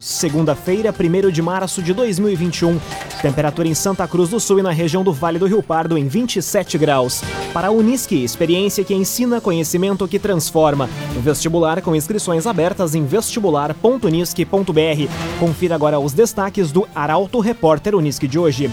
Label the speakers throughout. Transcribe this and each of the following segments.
Speaker 1: Segunda-feira, 1 de março de 2021. Temperatura em Santa Cruz do Sul e na região do Vale do Rio Pardo em 27 graus. Para a Unisque, experiência que ensina, conhecimento que transforma. Vestibular com inscrições abertas em vestibular.unisque.br. Confira agora os destaques do Arauto Repórter Unisque de hoje.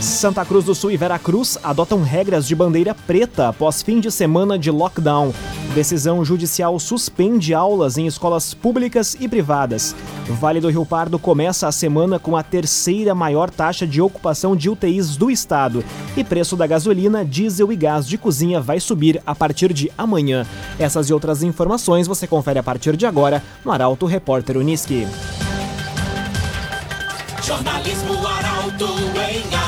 Speaker 1: Santa Cruz do Sul e Veracruz adotam regras de bandeira preta após fim de semana de lockdown. Decisão judicial suspende aulas em escolas públicas e privadas. Vale do Rio Pardo começa a semana com a terceira maior taxa de ocupação de UTIs do estado. E preço da gasolina, diesel e gás de cozinha vai subir a partir de amanhã. Essas e outras informações você confere a partir de agora no Arauto Repórter Uniski.
Speaker 2: Jornalismo Arauto em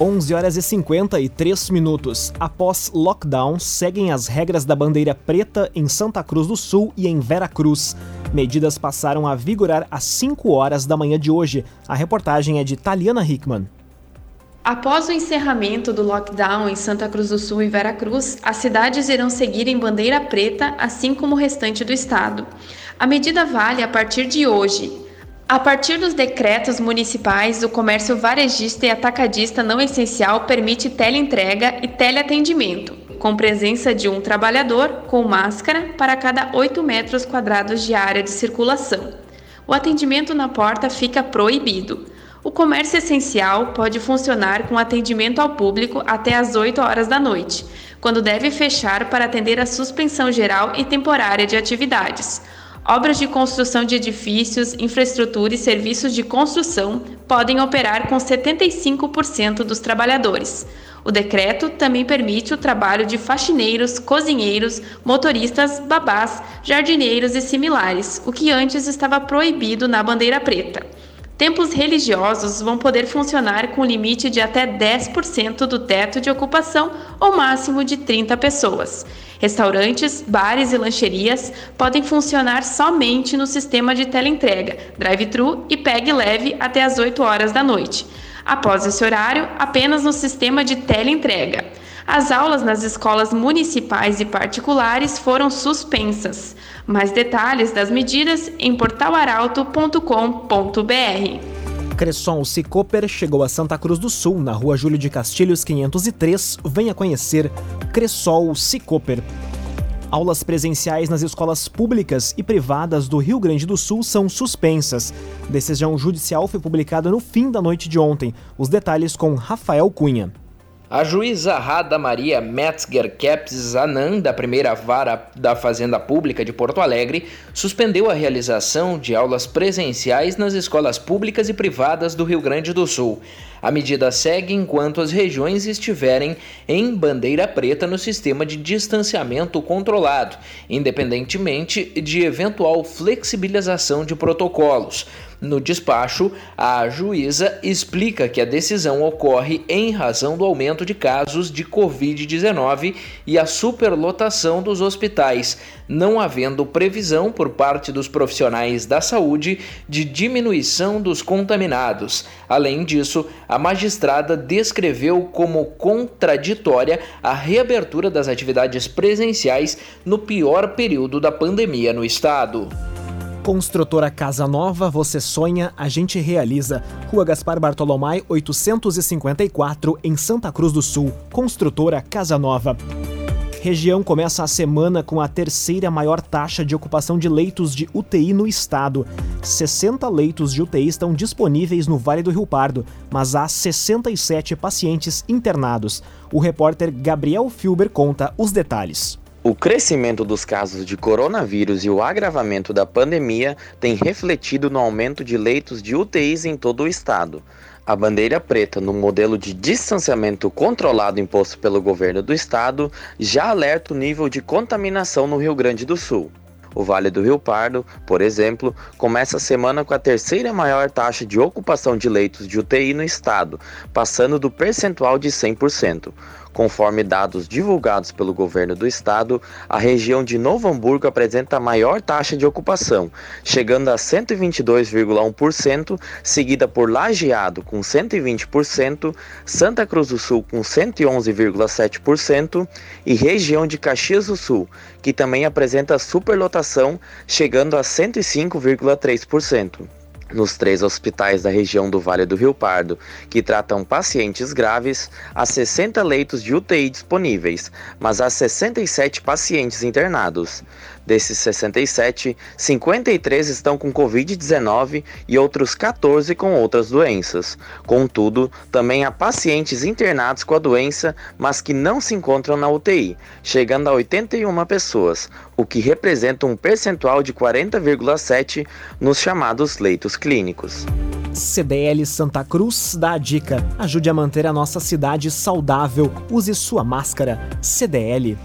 Speaker 1: 11 horas e 53 minutos. Após lockdown, seguem as regras da bandeira preta em Santa Cruz do Sul e em Vera Cruz. Medidas passaram a vigorar às 5 horas da manhã de hoje. A reportagem é de Taliana Hickman.
Speaker 3: Após o encerramento do lockdown em Santa Cruz do Sul e Vera Cruz, as cidades irão seguir em bandeira preta, assim como o restante do estado. A medida vale a partir de hoje, a partir dos decretos municipais, o comércio varejista e atacadista não essencial permite teleentrega e teleatendimento, com presença de um trabalhador com máscara para cada 8 metros quadrados de área de circulação. O atendimento na porta fica proibido. O comércio essencial pode funcionar com atendimento ao público até às 8 horas da noite, quando deve fechar para atender a suspensão geral e temporária de atividades. Obras de construção de edifícios, infraestrutura e serviços de construção podem operar com 75% dos trabalhadores. O decreto também permite o trabalho de faxineiros, cozinheiros, motoristas, babás, jardineiros e similares, o que antes estava proibido na bandeira preta. Templos religiosos vão poder funcionar com limite de até 10% do teto de ocupação ou máximo de 30 pessoas. Restaurantes, bares e lancherias podem funcionar somente no sistema de teleentrega, drive-thru e pegue leve até as 8 horas da noite. Após esse horário, apenas no sistema de teleentrega. As aulas nas escolas municipais e particulares foram suspensas. Mais detalhes das medidas em portalaralto.com.br.
Speaker 1: Cresson Cicoper chegou a Santa Cruz do Sul, na rua Júlio de Castilhos 503. Venha conhecer Cressol Cicoper. Aulas presenciais nas escolas públicas e privadas do Rio Grande do Sul são suspensas. Decisão judicial foi publicada no fim da noite de ontem. Os detalhes com Rafael Cunha.
Speaker 4: A juíza Rada Maria Metzger Keps Zanan, da primeira vara da Fazenda Pública de Porto Alegre, suspendeu a realização de aulas presenciais nas escolas públicas e privadas do Rio Grande do Sul. A medida segue enquanto as regiões estiverem em bandeira preta no sistema de distanciamento controlado, independentemente de eventual flexibilização de protocolos. No despacho, a juíza explica que a decisão ocorre em razão do aumento de casos de Covid-19 e a superlotação dos hospitais, não havendo previsão por parte dos profissionais da saúde de diminuição dos contaminados. Além disso, a magistrada descreveu como contraditória a reabertura das atividades presenciais no pior período da pandemia no estado.
Speaker 1: Construtora Casa Nova, você sonha, a gente realiza. Rua Gaspar Bartolomé, 854, em Santa Cruz do Sul. Construtora Casa Nova. Região começa a semana com a terceira maior taxa de ocupação de leitos de UTI no estado. 60 leitos de UTI estão disponíveis no Vale do Rio Pardo, mas há 67 pacientes internados. O repórter Gabriel Filber conta os detalhes.
Speaker 5: O crescimento dos casos de coronavírus e o agravamento da pandemia têm refletido no aumento de leitos de UTIs em todo o estado. A bandeira preta no modelo de distanciamento controlado imposto pelo governo do estado já alerta o nível de contaminação no Rio Grande do Sul. O Vale do Rio Pardo, por exemplo, começa a semana com a terceira maior taxa de ocupação de leitos de UTI no estado, passando do percentual de 100%. Conforme dados divulgados pelo governo do estado, a região de Novo Hamburgo apresenta a maior taxa de ocupação, chegando a 122,1%, seguida por Lajeado com 120%, Santa Cruz do Sul com 111,7% e região de Caxias do Sul, que também apresenta superlotação, chegando a 105,3% nos três hospitais da região do Vale do Rio Pardo, que tratam pacientes graves, há 60 leitos de UTI disponíveis, mas há 67 pacientes internados. Desses 67, 53 estão com Covid-19 e outros 14 com outras doenças. Contudo, também há pacientes internados com a doença, mas que não se encontram na UTI, chegando a 81 pessoas, o que representa um percentual de 40,7 nos chamados leitos clínicos.
Speaker 1: CDL Santa Cruz dá a dica: ajude a manter a nossa cidade saudável. Use sua máscara. CDL.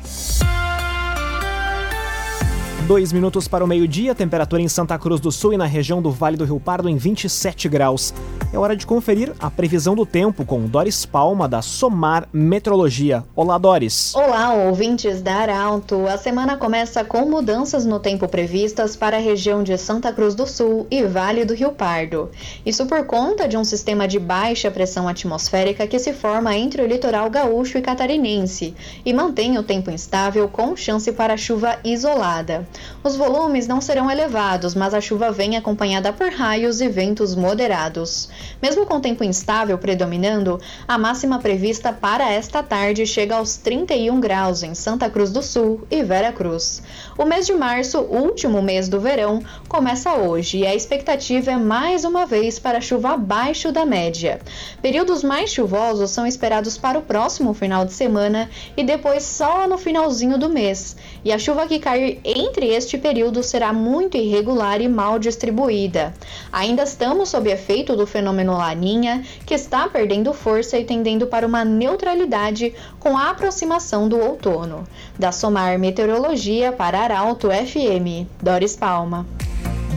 Speaker 1: Dois minutos para o meio-dia, temperatura em Santa Cruz do Sul e na região do Vale do Rio Pardo em 27 graus. É hora de conferir a previsão do tempo com Doris Palma, da Somar Metrologia. Olá, Doris.
Speaker 6: Olá, ouvintes da Arauto. A semana começa com mudanças no tempo previstas para a região de Santa Cruz do Sul e Vale do Rio Pardo. Isso por conta de um sistema de baixa pressão atmosférica que se forma entre o litoral gaúcho e catarinense e mantém o tempo instável com chance para chuva isolada. Os volumes não serão elevados, mas a chuva vem acompanhada por raios e ventos moderados. Mesmo com tempo instável predominando, a máxima prevista para esta tarde chega aos 31 graus em Santa Cruz do Sul e Vera Cruz. O mês de março, último mês do verão, começa hoje e a expectativa é mais uma vez para chuva abaixo da média. Períodos mais chuvosos são esperados para o próximo final de semana e depois só no finalzinho do mês. E a chuva que cair entre entre este período será muito irregular e mal distribuída. Ainda estamos sob efeito do fenômeno Laninha, que está perdendo força e tendendo para uma neutralidade com a aproximação do outono. Da Somar Meteorologia para Arauto FM, Doris Palma.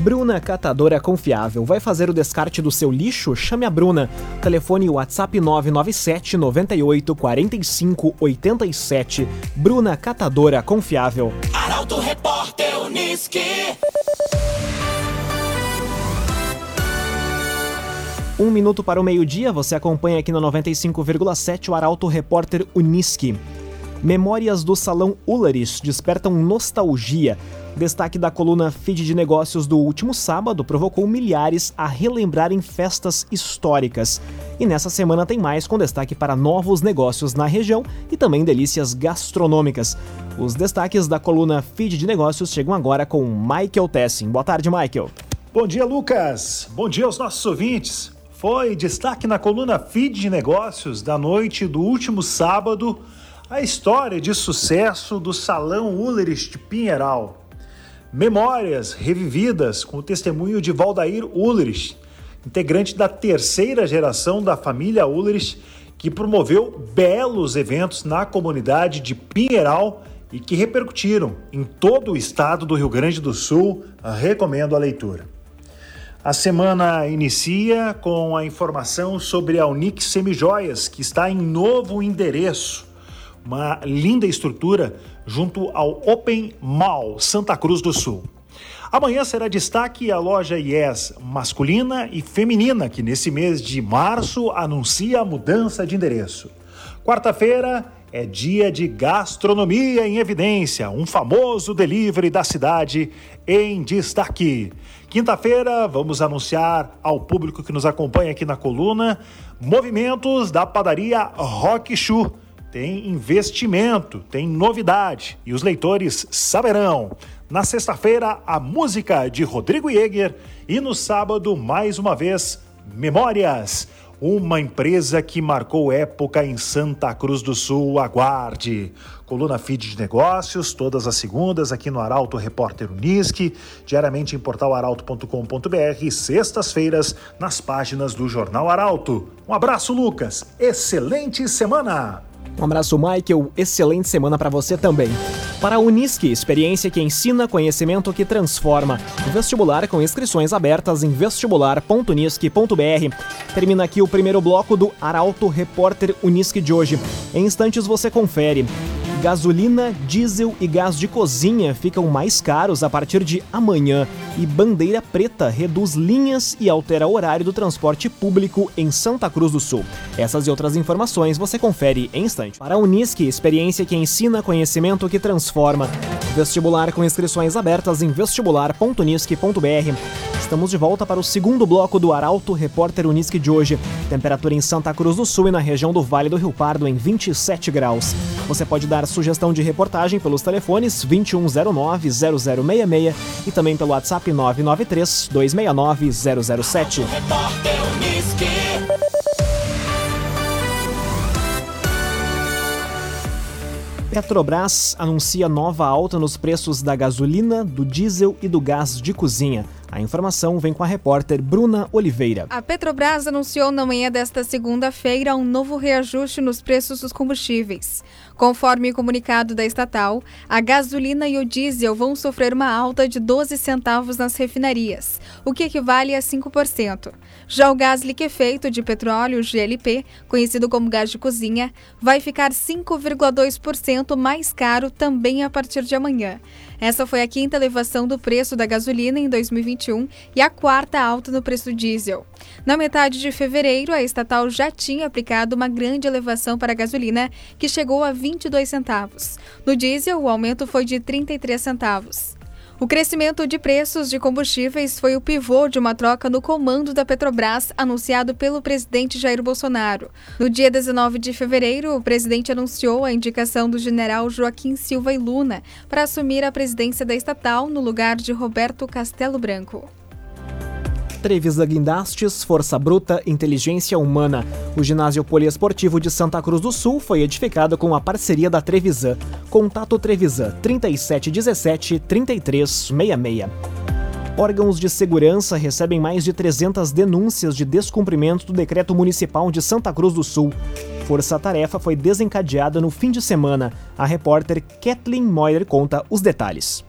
Speaker 1: Bruna Catadora Confiável. Vai fazer o descarte do seu lixo? Chame a Bruna. Telefone WhatsApp 997 98 45 87. Bruna Catadora Confiável.
Speaker 2: Arauto Repórter Uniski.
Speaker 1: Um minuto para o meio-dia, você acompanha aqui no 95,7 o Arauto Repórter Uniski. Memórias do Salão Ulleris despertam nostalgia. Destaque da coluna Feed de Negócios do último sábado provocou milhares a relembrarem festas históricas. E nessa semana tem mais com destaque para novos negócios na região e também delícias gastronômicas. Os destaques da coluna Feed de Negócios chegam agora com Michael Tessin. Boa tarde, Michael.
Speaker 7: Bom dia, Lucas. Bom dia aos nossos ouvintes. Foi destaque na coluna Feed de Negócios da noite do último sábado a história de sucesso do Salão Ullerich de Pinheiral. Memórias revividas com o testemunho de Valdair Ulrich, integrante da terceira geração da família Ulrich, que promoveu belos eventos na comunidade de Pinheiral e que repercutiram em todo o estado do Rio Grande do Sul. Recomendo a leitura. A semana inicia com a informação sobre a Unix Semijoias, que está em novo endereço. Uma linda estrutura junto ao Open Mall Santa Cruz do Sul. Amanhã será destaque a loja Yes masculina e feminina, que nesse mês de março anuncia a mudança de endereço. Quarta-feira é dia de gastronomia em evidência, um famoso delivery da cidade em destaque. Quinta-feira vamos anunciar ao público que nos acompanha aqui na coluna movimentos da padaria Rock Shoe tem investimento, tem novidade e os leitores saberão. Na sexta-feira, a música de Rodrigo Jäger e no sábado, mais uma vez, Memórias. Uma empresa que marcou época em Santa Cruz do Sul. Aguarde. Coluna Feed de Negócios, todas as segundas aqui no Arauto Repórter Unisque, diariamente em portalaralto.com.br sextas-feiras nas páginas do Jornal Arauto. Um abraço, Lucas. Excelente semana!
Speaker 1: Um abraço, Michael. Excelente semana para você também. Para a Unisque, experiência que ensina, conhecimento que transforma. Vestibular com inscrições abertas em vestibular.unisque.br. Termina aqui o primeiro bloco do Arauto Repórter Unisque de hoje. Em instantes você confere. Gasolina, diesel e gás de cozinha ficam mais caros a partir de amanhã. E Bandeira Preta reduz linhas e altera o horário do transporte público em Santa Cruz do Sul. Essas e outras informações você confere em instante. Para a Unisque, experiência que ensina, conhecimento que transforma. Vestibular com inscrições abertas em vestibular.unisque.br. Estamos de volta para o segundo bloco do Arauto Repórter Unisque de hoje. Temperatura em Santa Cruz do Sul e na região do Vale do Rio Pardo em 27 graus. Você pode dar sugestão de reportagem pelos telefones 2109-0066 e também pelo WhatsApp 993-269-007. Petrobras anuncia nova alta nos preços da gasolina, do diesel e do gás de cozinha. A informação vem com a repórter Bruna Oliveira.
Speaker 8: A Petrobras anunciou na manhã desta segunda-feira um novo reajuste nos preços dos combustíveis. Conforme o comunicado da estatal, a gasolina e o diesel vão sofrer uma alta de 12 centavos nas refinarias, o que equivale a 5%. Já o gás liquefeito de petróleo, GLP, conhecido como gás de cozinha, vai ficar 5,2% mais caro também a partir de amanhã. Essa foi a quinta elevação do preço da gasolina em 2021 e a quarta alta no preço do diesel. Na metade de fevereiro, a estatal já tinha aplicado uma grande elevação para a gasolina, que chegou a 22 centavos. No diesel, o aumento foi de 33 centavos. O crescimento de preços de combustíveis foi o pivô de uma troca no comando da Petrobras anunciado pelo presidente Jair Bolsonaro. No dia 19 de fevereiro, o presidente anunciou a indicação do general Joaquim Silva e Luna para assumir a presidência da estatal no lugar de Roberto Castelo Branco.
Speaker 1: Trevisa Guindastes, Força Bruta, Inteligência Humana. O ginásio poliesportivo de Santa Cruz do Sul foi edificado com a parceria da Trevisan. Contato Trevisan 3717 3366. Órgãos de segurança recebem mais de 300 denúncias de descumprimento do decreto municipal de Santa Cruz do Sul. Força-tarefa foi desencadeada no fim de semana. A repórter Kathleen Moyer conta os detalhes.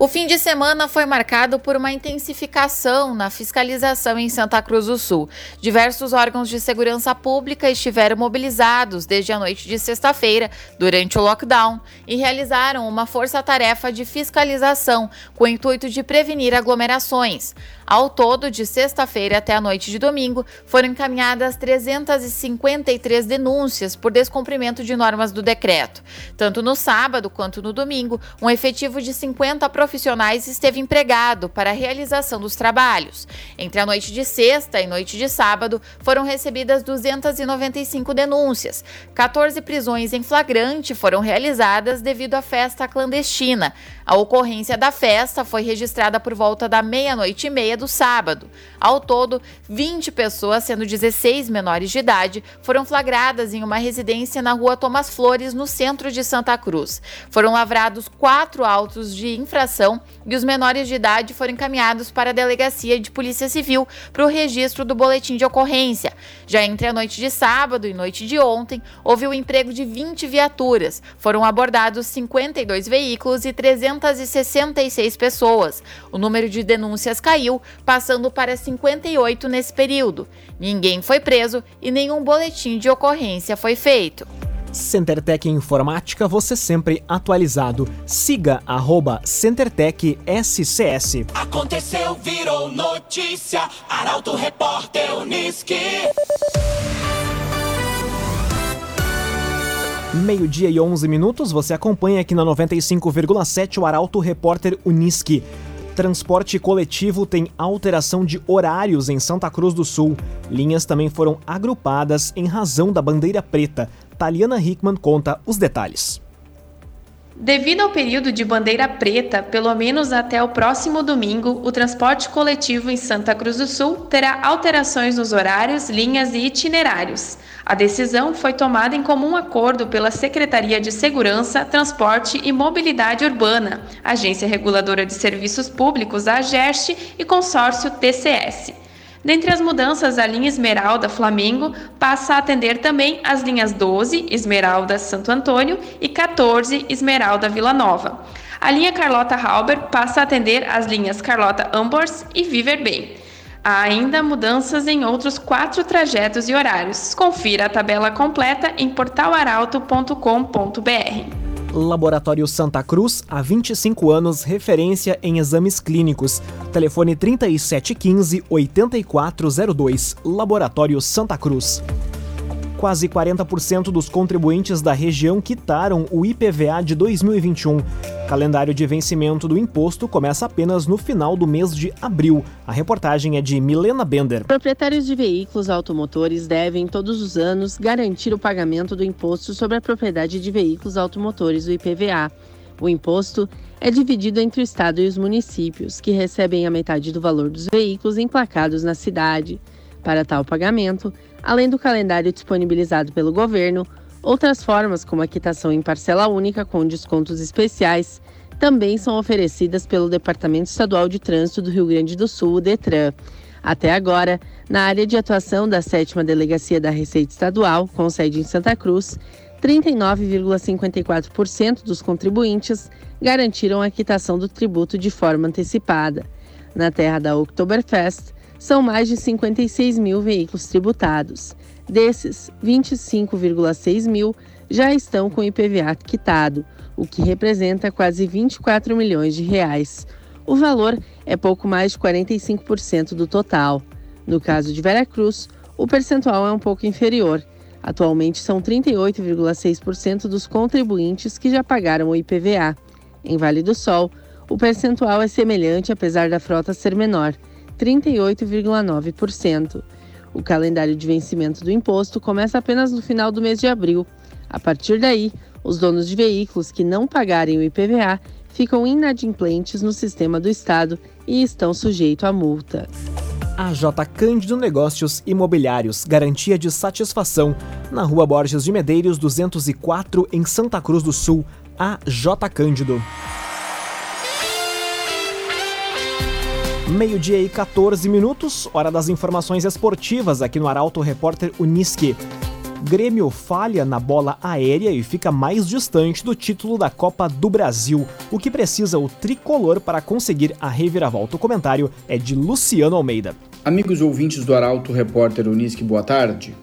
Speaker 9: O fim de semana foi marcado por uma intensificação na fiscalização em Santa Cruz do Sul. Diversos órgãos de segurança pública estiveram mobilizados desde a noite de sexta-feira, durante o lockdown, e realizaram uma força-tarefa de fiscalização com o intuito de prevenir aglomerações. Ao todo, de sexta-feira até a noite de domingo, foram encaminhadas 353 denúncias por descumprimento de normas do decreto. Tanto no sábado quanto no domingo, um efetivo de 50 profissionais esteve empregado para a realização dos trabalhos. Entre a noite de sexta e noite de sábado, foram recebidas 295 denúncias. 14 prisões em flagrante foram realizadas devido à festa clandestina. A ocorrência da festa foi registrada por volta da meia-noite e meia do sábado. Ao todo, 20 pessoas, sendo 16 menores de idade, foram flagradas em uma residência na rua Thomas Flores, no centro de Santa Cruz. Foram lavrados quatro autos de infração e os menores de idade foram encaminhados para a Delegacia de Polícia Civil para o registro do boletim de ocorrência. Já entre a noite de sábado e noite de ontem, houve o emprego de 20 viaturas. Foram abordados 52 veículos e 366 pessoas. O número de denúncias caiu, passando para 58 nesse período. Ninguém foi preso e nenhum boletim de ocorrência foi feito.
Speaker 1: CenterTech Informática, você sempre atualizado. Siga arroba CenterTech SCS.
Speaker 2: Aconteceu, virou notícia. Arauto Repórter Uniski.
Speaker 1: Meio-dia e 11 minutos, você acompanha aqui na 95,7 o Arauto Repórter Uniski. Transporte coletivo tem alteração de horários em Santa Cruz do Sul. Linhas também foram agrupadas em razão da bandeira preta. Taliana Hickman conta os detalhes.
Speaker 3: Devido ao período de bandeira preta, pelo menos até o próximo domingo, o transporte coletivo em Santa Cruz do Sul terá alterações nos horários, linhas e itinerários. A decisão foi tomada em comum acordo pela Secretaria de Segurança, Transporte e Mobilidade Urbana, Agência Reguladora de Serviços Públicos, a AGERST e Consórcio TCS. Dentre as mudanças, a linha Esmeralda Flamengo passa a atender também as linhas 12 Esmeralda Santo Antônio e 14 Esmeralda Vila Nova. A linha Carlota Halber passa a atender as linhas Carlota Ambors e Viver Bay. Há ainda mudanças em outros quatro trajetos e horários. Confira a tabela completa em portalaralto.com.br.
Speaker 1: Laboratório Santa Cruz, há 25 anos, referência em exames clínicos. Telefone 3715 8402. Laboratório Santa Cruz. Quase 40% dos contribuintes da região quitaram o IPVA de 2021. Calendário de vencimento do imposto começa apenas no final do mês de abril. A reportagem é de Milena Bender.
Speaker 10: Proprietários de veículos automotores devem, todos os anos, garantir o pagamento do imposto sobre a propriedade de veículos automotores, o IPVA. O imposto é dividido entre o Estado e os municípios, que recebem a metade do valor dos veículos emplacados na cidade. Para tal pagamento, além do calendário disponibilizado pelo governo, outras formas, como a quitação em parcela única com descontos especiais, também são oferecidas pelo Departamento Estadual de Trânsito do Rio Grande do Sul, o DETRAN. Até agora, na área de atuação da 7 Delegacia da Receita Estadual, com sede em Santa Cruz, 39,54% dos contribuintes garantiram a quitação do tributo de forma antecipada. Na terra da Oktoberfest, são mais de 56 mil veículos tributados. Desses, 25,6 mil já estão com IPVA quitado, o que representa quase 24 milhões de reais. O valor é pouco mais de 45% do total. No caso de Veracruz, o percentual é um pouco inferior. Atualmente são 38,6% dos contribuintes que já pagaram o IPVA. Em Vale do Sol, o percentual é semelhante apesar da frota ser menor, 38,9%. O calendário de vencimento do imposto começa apenas no final do mês de abril. A partir daí, os donos de veículos que não pagarem o IPVA ficam inadimplentes no sistema do Estado e estão sujeitos a multa.
Speaker 1: A J Cândido Negócios Imobiliários, garantia de satisfação, na Rua Borges de Medeiros, 204, em Santa Cruz do Sul. A J Cândido. Meio-dia e 14 minutos, hora das informações esportivas aqui no Arauto Repórter Uniski. Grêmio falha na bola aérea e fica mais distante do título da Copa do Brasil. O que precisa o tricolor para conseguir a reviravolta? O comentário é de Luciano Almeida.
Speaker 11: Amigos ouvintes do Arauto Repórter Uniski, boa tarde.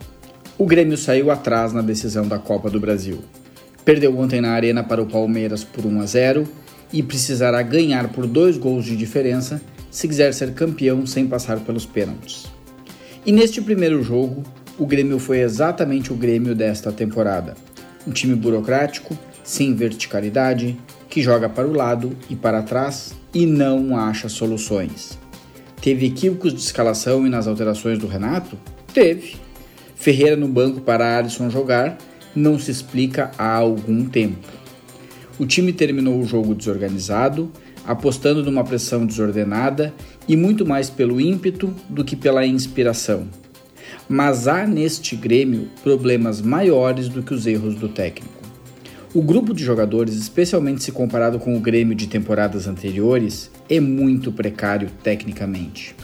Speaker 11: O Grêmio saiu atrás na decisão da Copa do Brasil. Perdeu ontem na Arena para o Palmeiras por 1 a 0 e precisará ganhar por dois gols de diferença se quiser ser campeão sem passar pelos pênaltis. E neste primeiro jogo, o Grêmio foi exatamente o Grêmio desta temporada. Um time burocrático, sem verticalidade, que joga para o lado e para trás e não acha soluções. Teve equívocos de escalação e nas alterações do Renato? Teve. Ferreira no banco para Alisson jogar não se explica há algum tempo. O time terminou o jogo desorganizado, apostando numa pressão desordenada e muito mais pelo ímpeto do que pela inspiração. Mas há neste Grêmio problemas maiores do que os erros do técnico. O grupo de jogadores, especialmente se comparado com o Grêmio de temporadas anteriores, é muito precário tecnicamente.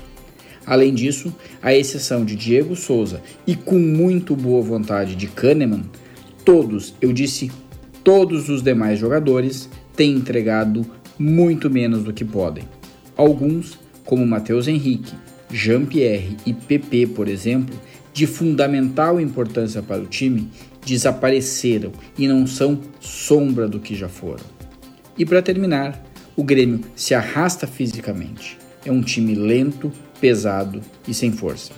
Speaker 11: Além disso, a exceção de Diego Souza e com muito boa vontade de Kahneman, todos, eu disse todos os demais jogadores, têm entregado muito menos do que podem. Alguns, como Matheus Henrique, Jean-Pierre e PP, por exemplo, de fundamental importância para o time, desapareceram e não são sombra do que já foram. E para terminar, o Grêmio se arrasta fisicamente. É um time lento, pesado e sem força.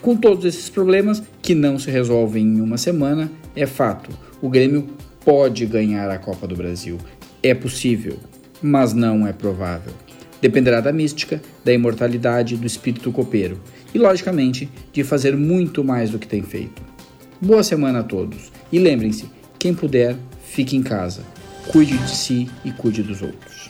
Speaker 11: Com todos esses problemas que não se resolvem em uma semana, é fato, o Grêmio pode ganhar a Copa do Brasil. É possível, mas não é provável. Dependerá da mística, da imortalidade, do espírito copeiro e, logicamente, de fazer muito mais do que tem feito. Boa semana a todos e lembrem-se: quem puder, fique em casa. Cuide de si e cuide dos outros.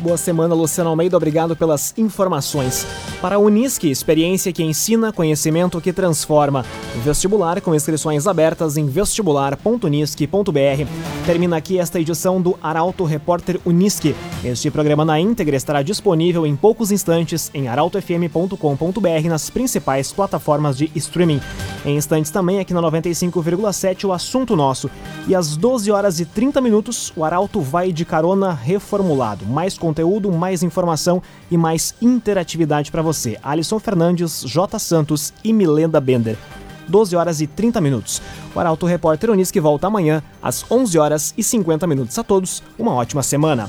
Speaker 1: Boa semana, Luciano Almeida. Obrigado pelas informações. Para a Unisque, experiência que ensina, conhecimento que transforma. Vestibular com inscrições abertas em vestibular.unisque.br. Termina aqui esta edição do Arauto Repórter Unisque. Este programa na íntegra estará disponível em poucos instantes em arautofm.com.br nas principais plataformas de streaming. Em instantes também aqui na 95,7 o assunto nosso. E às 12 horas e 30 minutos o Arauto vai de carona reformulado. Mais conteúdo, mais informação e mais interatividade para você Alisson Fernandes, J. Santos e Milenda Bender. 12 horas e 30 minutos. O Arauto Repórter Unisque volta amanhã às 11 horas e 50 minutos. A todos, uma ótima semana.